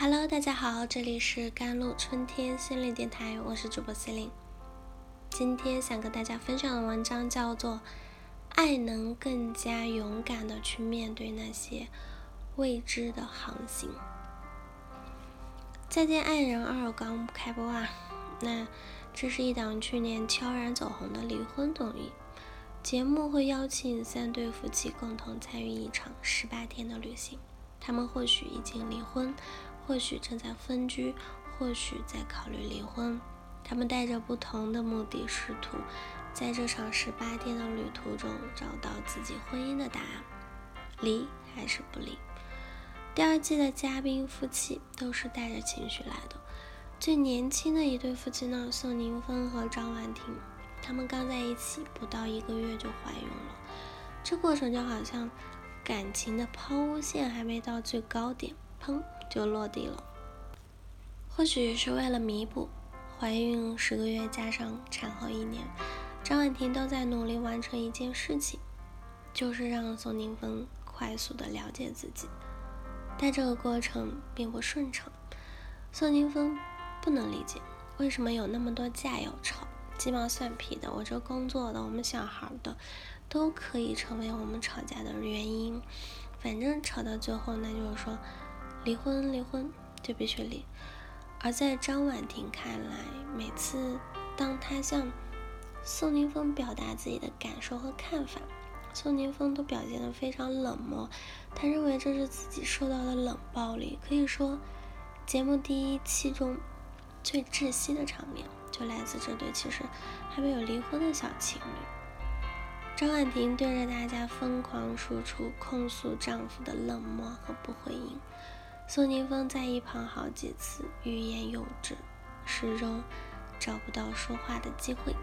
Hello，大家好，这里是甘露春天心灵电台，我是主播心灵。今天想跟大家分享的文章叫做《爱能更加勇敢的去面对那些未知的航行》。再见爱人二刚开播啊，那这是一档去年悄然走红的离婚综艺节目，会邀请三对夫妻共同参与一场十八天的旅行。他们或许已经离婚。或许正在分居，或许在考虑离婚。他们带着不同的目的，试图在这场十八天的旅途中找到自己婚姻的答案：离还是不离？第二季的嘉宾夫妻都是带着情绪来的。最年轻的一对夫妻呢，宋宁峰和张婉婷，他们刚在一起不到一个月就怀孕了。这过程就好像感情的抛物线还没到最高点，砰！就落地了。或许是为了弥补怀孕十个月加上产后一年，张婉婷都在努力完成一件事情，就是让宋宁峰快速的了解自己。但这个过程并不顺畅。宋宁峰不能理解为什么有那么多架要吵，鸡毛蒜皮的，我这工作的，我们小孩的，都可以成为我们吵架的原因。反正吵到最后，那就是说。离婚，离婚就必须离。而在张婉婷看来，每次当她向宋宁峰表达自己的感受和看法，宋宁峰都表现得非常冷漠。他认为这是自己受到的冷暴力。可以说，节目第一期中最窒息的场面，就来自这对其实还没有离婚的小情侣。张婉婷对着大家疯狂输出控诉丈夫的冷漠和不回应。宋宁峰在一旁好几次欲言又止，始终找不到说话的机会。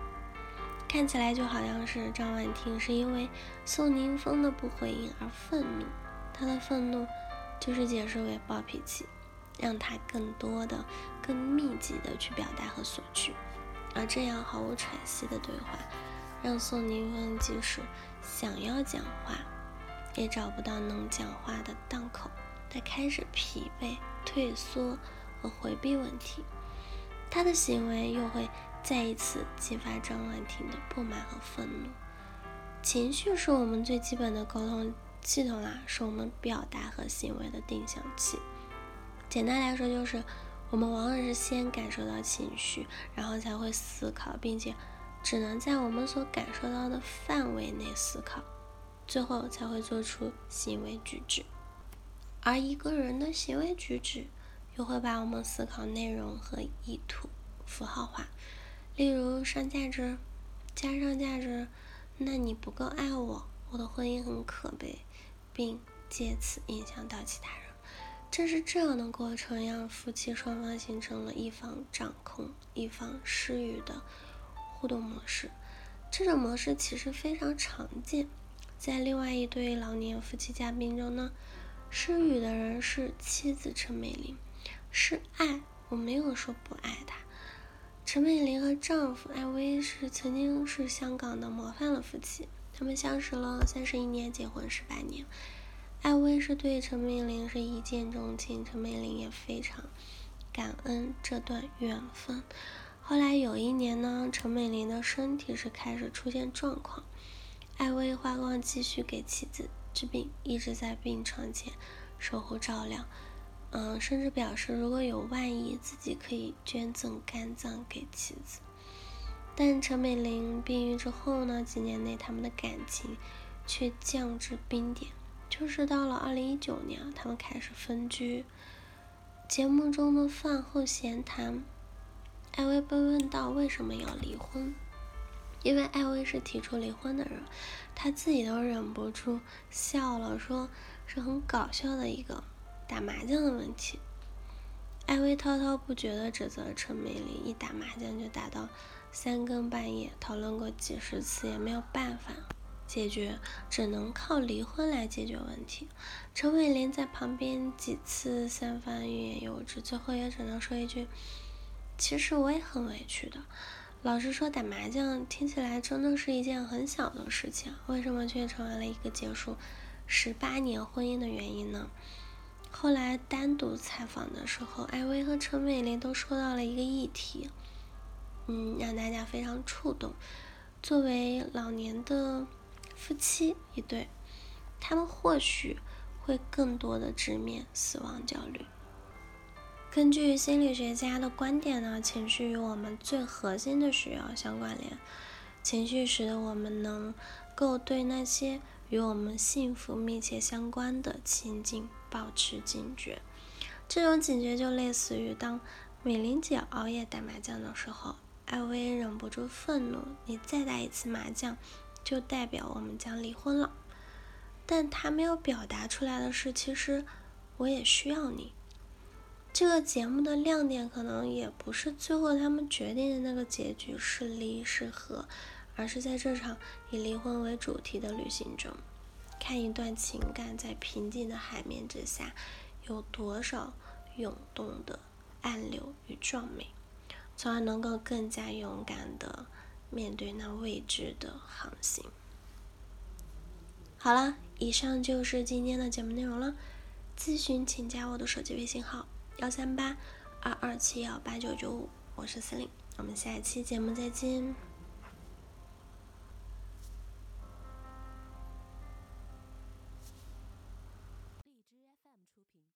看起来就好像是张婉婷是因为宋宁峰的不回应而愤怒，她的愤怒就是解释为暴脾气，让他更多的、更密集的去表达和索取。而这样毫无喘息的对话，让宋宁峰即使想要讲话，也找不到能讲话的档口。他开始疲惫、退缩和回避问题，他的行为又会再一次激发张婉婷的不满和愤怒。情绪是我们最基本的沟通系统啊，是我们表达和行为的定向器。简单来说，就是我们往往是先感受到情绪，然后才会思考，并且只能在我们所感受到的范围内思考，最后才会做出行为举止。而一个人的行为举止，又会把我们思考内容和意图符号化。例如上价值，加上价值，那你不够爱我，我的婚姻很可悲，并借此影响到其他人。正是这样的过程，让夫妻双方形成了一方掌控、一方施予的互动模式。这种模式其实非常常见，在另外一对老年夫妻嘉宾中呢。失语的人是妻子陈美玲，是爱，我没有说不爱她。陈美玲和丈夫艾薇是曾经是香港的模范的夫妻，他们相识了三十一年，结婚十八年。艾薇是对陈美玲是一见钟情，陈美玲也非常感恩这段缘分。后来有一年呢，陈美玲的身体是开始出现状况，艾薇花光积蓄给妻子。治病一直在病床前守护照料，嗯，甚至表示如果有万一，自己可以捐赠肝脏给妻子。但陈美玲病愈之后呢？几年内他们的感情却降至冰点，就是到了二零一九年，他们开始分居。节目中的饭后闲谈，艾薇被问到为什么要离婚。因为艾薇是提出离婚的人，他自己都忍不住笑了，说是很搞笑的一个打麻将的问题。艾薇滔滔不绝地指责陈美玲一打麻将就打到三更半夜，讨论过几十次也没有办法解决，只能靠离婚来解决问题。陈美玲在旁边几次三番欲言又止，最后也只能说一句：“其实我也很委屈的。”老实说，打麻将听起来真的是一件很小的事情，为什么却成为了一个结束十八年婚姻的原因呢？后来单独采访的时候，艾薇和陈美玲都说到了一个议题，嗯，让大家非常触动。作为老年的夫妻一对，他们或许会更多的直面死亡焦虑。根据心理学家的观点呢，情绪与我们最核心的需要相关联。情绪使得我们能够对那些与我们幸福密切相关的情境保持警觉。这种警觉就类似于当美玲姐熬夜打麻将的时候，艾薇忍不住愤怒：“你再打一次麻将，就代表我们将离婚了。”但她没有表达出来的是，其实我也需要你。这个节目的亮点可能也不是最后他们决定的那个结局是离是合，而是在这场以离婚为主题的旅行中，看一段情感在平静的海面之下有多少涌动的暗流与壮美，从而能够更加勇敢的面对那未知的航行。好了，以上就是今天的节目内容了。咨询请加我的手机微信号。幺三八二二七幺八九九五，我是司令，我们下一期节目再见。